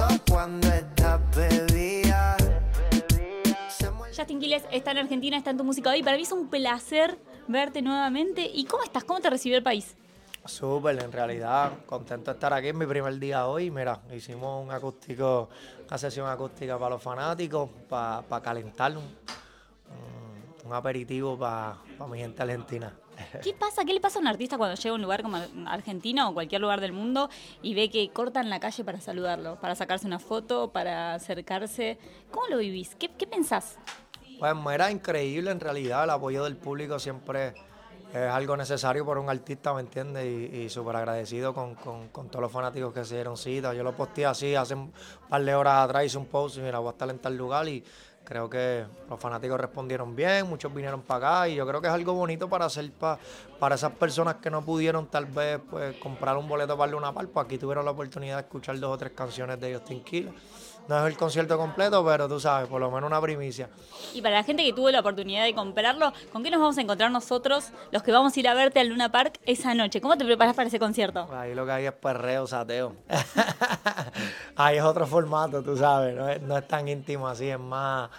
eso cuando estás bebida. Justin Quiles está en Argentina, está en tu música hoy. Para mí es un placer verte nuevamente. ¿Y cómo estás? ¿Cómo te recibió el país? Súper, en realidad, contento de estar aquí en mi primer día hoy. Mira, hicimos un acústico, una sesión acústica para los fanáticos, para, para calentar un, aperitivo para, para mi gente argentina. ¿Qué pasa? ¿Qué le pasa a un artista cuando llega a un lugar como Argentina o cualquier lugar del mundo y ve que cortan la calle para saludarlo, para sacarse una foto, para acercarse? ¿Cómo lo vivís? ¿Qué, qué pensás? Pues era increíble en realidad, el apoyo del público siempre es algo necesario para un artista, ¿me entiendes? Y, y súper agradecido con, con, con, todos los fanáticos que se dieron cita. Yo lo posteé así hace un par de horas atrás, hice un post y mira, voy a estar en tal lugar y creo que los fanáticos respondieron bien, muchos vinieron para acá y yo creo que es algo bonito para hacer pa, para esas personas que no pudieron tal vez pues, comprar un boleto para una par, pues aquí tuvieron la oportunidad de escuchar dos o tres canciones de Justin Quiles no es el concierto completo, pero tú sabes, por lo menos una primicia. Y para la gente que tuvo la oportunidad de comprarlo, ¿con qué nos vamos a encontrar nosotros, los que vamos a ir a verte al Luna Park esa noche? ¿Cómo te preparas para ese concierto? Ahí lo que hay es perreo, sateo. Ahí es otro formato, tú sabes, no es, no es tan íntimo así, es más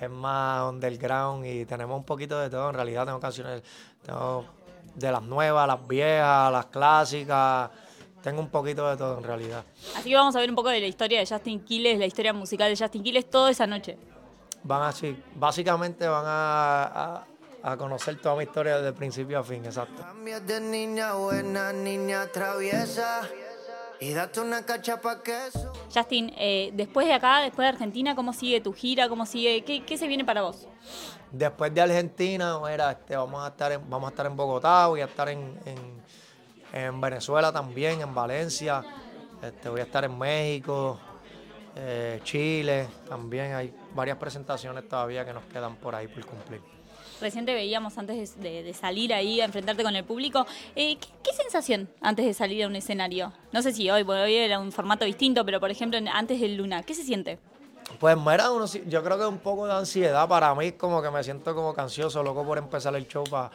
es más underground y tenemos un poquito de todo. En realidad tengo canciones tengo de las nuevas, las viejas, las clásicas. Tengo un poquito de todo en realidad. Así que vamos a ver un poco de la historia de Justin Quiles, la historia musical de Justin Quiles, todo esa noche. Van así, básicamente van a, a, a conocer toda mi historia desde principio a fin, exacto. Cambias de niña buena, niña traviesa. Y date una cacha pa' queso. Justin, eh, después de acá, después de Argentina, ¿cómo sigue tu gira? ¿Cómo sigue? ¿Qué, qué se viene para vos? Después de Argentina, mira, este, vamos, a estar en, vamos a estar en Bogotá, voy a estar en, en, en Venezuela también, en Valencia, este, voy a estar en México, eh, Chile, también hay varias presentaciones todavía que nos quedan por ahí por cumplir. Recién te veíamos antes de, de, salir ahí a enfrentarte con el público. Eh, ¿qué, ¿qué, sensación antes de salir a un escenario? No sé si hoy, bueno, hoy era un formato distinto, pero por ejemplo antes del Luna, ¿qué se siente? Pues mira, uno, yo creo que un poco de ansiedad para mí, como que me siento como ansioso, loco por empezar el show para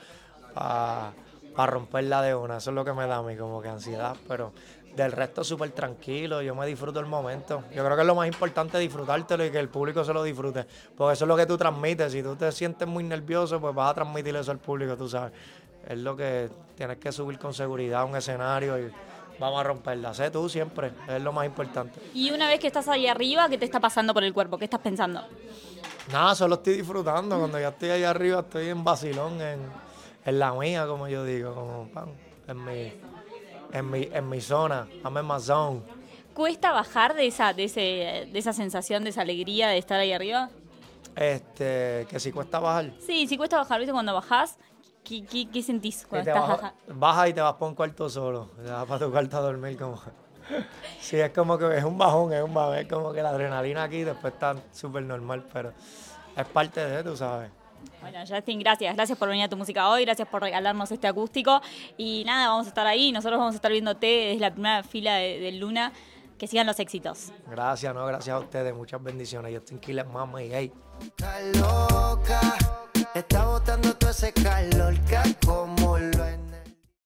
pa, pa romperla de una. Eso es lo que me da a mí, como que ansiedad, pero del resto súper tranquilo, yo me disfruto el momento. Yo creo que es lo más importante disfrutártelo y que el público se lo disfrute, porque eso es lo que tú transmites. Si tú te sientes muy nervioso, pues vas a transmitir eso al público, tú sabes. Es lo que tienes que subir con seguridad a un escenario y vamos a romperla. Sé tú siempre, es lo más importante. Y una vez que estás ahí arriba, ¿qué te está pasando por el cuerpo? ¿Qué estás pensando? Nada, solo estoy disfrutando. Cuando ya estoy ahí arriba, estoy en vacilón, en, en la mía, como yo digo, como pan, en mi en mi, en mi zona, I'm in my zone. ¿Cuesta bajar de esa, de, ese, de esa sensación, de esa alegría de estar ahí arriba? Este, que si cuesta bajar. Sí, si cuesta bajar, ¿viste? Cuando bajás, ¿qué, qué, qué sentís cuando estás baja, baja y te vas por un cuarto solo, te vas para tu cuarto a dormir como... Sí, es como que es un bajón, es un bajón, es como que la adrenalina aquí después está súper normal, pero es parte de, tú sabes. Bueno, Justin, gracias. Gracias por venir a tu música hoy, gracias por regalarnos este acústico. Y nada, vamos a estar ahí. Nosotros vamos a estar viéndote desde la primera fila de, de Luna. Que sigan los éxitos. Gracias, no, gracias a ustedes. Muchas bendiciones. Justin Quiles, mamá y hey. Está loca, está botando todo ese calor que como lo